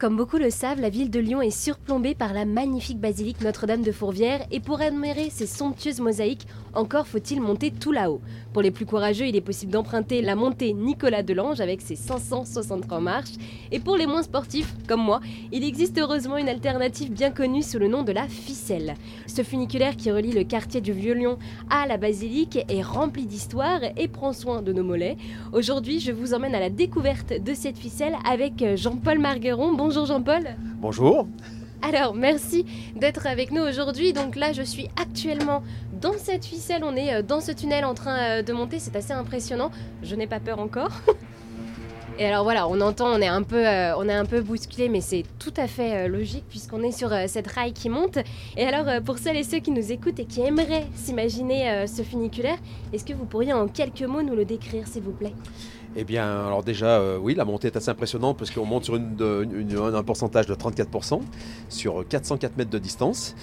Comme beaucoup le savent, la ville de Lyon est surplombée par la magnifique basilique Notre-Dame de Fourvière et pour admirer ces somptueuses mosaïques, encore faut-il monter tout là-haut. Pour les plus courageux, il est possible d'emprunter la montée Nicolas Delange avec ses 563 marches et pour les moins sportifs, comme moi, il existe heureusement une alternative bien connue sous le nom de la ficelle. Ce funiculaire qui relie le quartier du Vieux-Lyon à la basilique est rempli d'histoire et prend soin de nos mollets. Aujourd'hui, je vous emmène à la découverte de cette ficelle avec Jean-Paul Margueron. Jean-Paul. Bonjour. Alors, merci d'être avec nous aujourd'hui. Donc là, je suis actuellement dans cette ficelle. On est euh, dans ce tunnel en train euh, de monter. C'est assez impressionnant. Je n'ai pas peur encore. Et alors voilà, on entend, on est un peu, euh, on un peu bousculé, mais c'est tout à fait logique puisqu'on est sur cette rail qui monte. Et alors, pour celles et ceux qui nous écoutent et qui aimeraient s'imaginer ce funiculaire, est-ce que vous pourriez en quelques mots nous le décrire, s'il vous plaît? Eh bien, alors déjà, euh, oui, la montée est assez impressionnante parce qu'on monte sur un pourcentage de 34% sur 404 mètres de distance.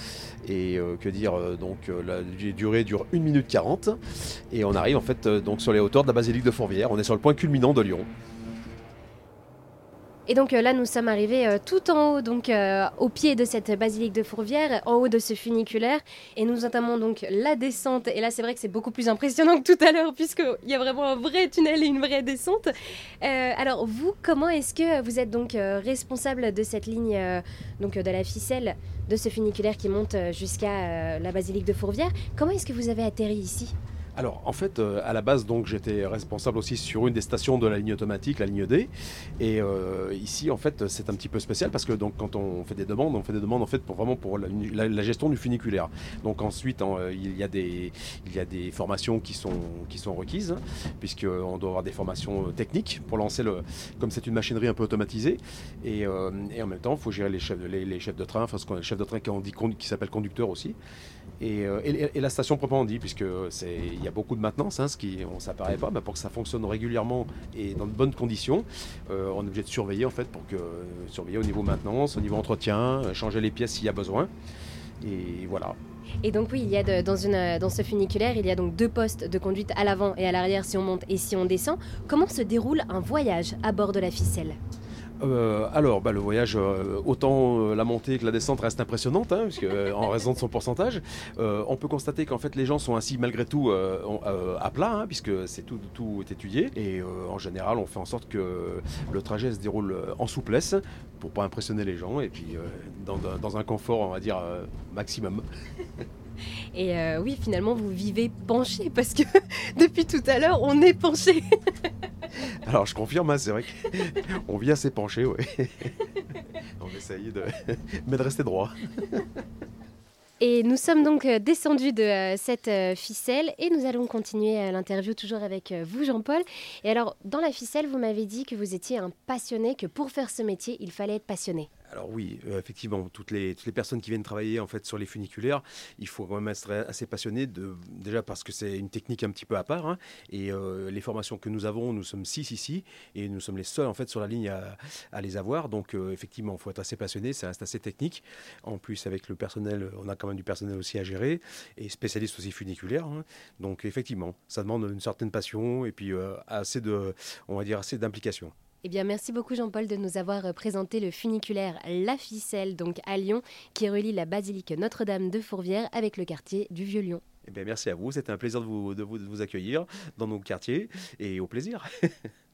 Et euh, que dire, euh, donc la durée dure 1 minute 40. Et on arrive en fait donc sur les hauteurs de la basilique de Fourvière. On est sur le point culminant de Lyon. Et donc euh, là, nous sommes arrivés euh, tout en haut, donc euh, au pied de cette basilique de Fourvière, en haut de ce funiculaire, et nous entamons donc la descente. Et là, c'est vrai que c'est beaucoup plus impressionnant que tout à l'heure, puisqu'il y a vraiment un vrai tunnel et une vraie descente. alors vous, comment est-ce que vous êtes donc responsable de cette ligne, donc de la ficelle de ce funiculaire qui monte jusqu'à la basilique de Fourvière? Comment est-ce que vous avez atterri ici? Alors en fait, euh, à la base, donc j'étais responsable aussi sur une des stations de la ligne automatique, la ligne D. Et euh, ici, en fait, c'est un petit peu spécial parce que donc quand on fait des demandes, on fait des demandes en fait pour vraiment pour la, gestion du funiculaire. Donc ensuite, euh, il y a des il y a des formations qui sont qui sont requises puisque on doit avoir des formations techniques pour lancer le comme c'est une machinerie un peu automatisée et, et en même temps, il faut gérer les chefs de les, chefs de train, enfin ce qu'on chef de train qui, qui s'appelle conducteur aussi. Et, et, la station proprement dit, puisque c'est y a beaucoup de maintenance, hein, ce qui on s'apparaît pas, mais pour que ça fonctionne régulièrement et dans de bonnes conditions, euh, on est obligé de surveiller en fait pour que surveiller au niveau maintenance, au niveau entretien, changer les pièces s'il y a besoin. Et voilà. Et donc oui, il y a dans, dans ce funiculaire, il y a donc deux postes de conduite à l'avant et à l'arrière si on monte et si on descend. Comment se déroule un voyage à bord de la ficelle? Euh, alors, bah, le voyage, euh, autant euh, la montée que la descente reste impressionnante, hein, puisque, en raison de son pourcentage. on peut constater qu'en fait les gens sont ainsi malgré tout à plat, hein, puisque c'est tout, tout est étudié. Et en général, on fait en sorte que le trajet se déroule en souplesse pour pas impressionner les gens et puis dans, dans, un confort, on va dire, maximum. Et oui, finalement, vous vivez penché parce que depuis tout à l'heure, on est penché. Alors je confirme, hein, c'est vrai qu'on vient assez penché, ouais. On essaye de, mais de rester droit. Et nous sommes donc euh, descendus de euh, cette euh, ficelle et nous allons continuer l'interview toujours avec vous, Jean-Paul. Et alors, dans la ficelle, vous m'avez dit que vous étiez un passionné, que pour faire ce métier, il fallait être passionné alors oui, euh, effectivement, toutes les, personnes qui viennent travailler en fait sur les funiculaires, il faut quand même être assez passionné, déjà parce que c'est une technique un petit peu à part, hein, et euh, les formations que nous avons, nous sommes six ici, et nous sommes les seuls en fait sur la ligne à, les avoir, donc euh, effectivement, il faut être assez passionné, ça reste assez technique. En plus, avec le personnel, on a quand même du personnel aussi à gérer, et spécialiste aussi funiculaire, hein. donc effectivement, ça demande une certaine passion, et puis on va dire, assez d'implication. Eh bien, merci beaucoup Jean-Paul de nous avoir euh, présenté le funiculaire La Ficelle, donc à Lyon, qui relie la basilique Notre-Dame de Fourvière avec le quartier du Vieux-Lyon. Eh bien, merci à vous, c'était un plaisir de vous, de vous accueillir dans nos quartiers et au plaisir.